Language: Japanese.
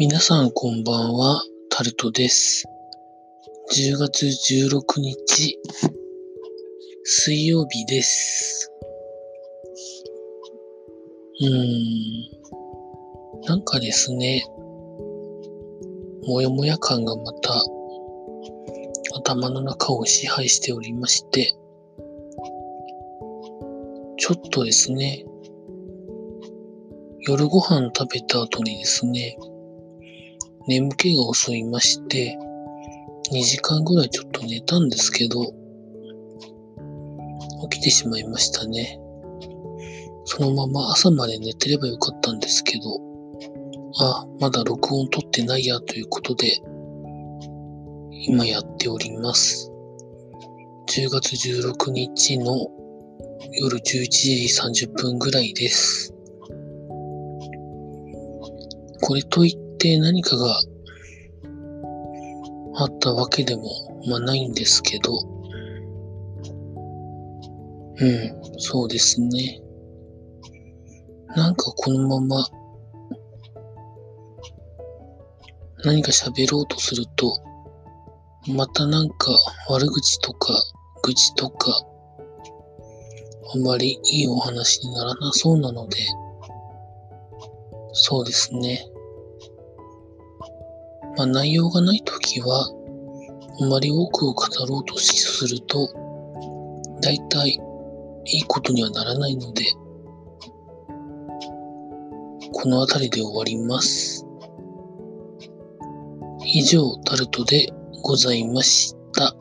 皆さんこんばんは、タルトです。10月16日、水曜日です。うーん、なんかですね、もやもや感がまた頭の中を支配しておりまして、ちょっとですね、夜ご飯食べた後にですね、眠気が襲いまして、2時間ぐらいちょっと寝たんですけど、起きてしまいましたね。そのまま朝まで寝てればよかったんですけど、あ、まだ録音撮ってないやということで、今やっております。10月16日の夜11時30分ぐらいです。これといって何かがあったわけでも、まあないんですけど、うん、そうですね。なんかこのまま何か喋ろうとすると、またなんか悪口とか愚痴とか、あんまりいいお話にならなそうなので、そうですね。まあ内容がない時は、あまり多くを語ろうとすると、大体いいいことにはならないので、この辺りで終わります。以上、タルトでございました。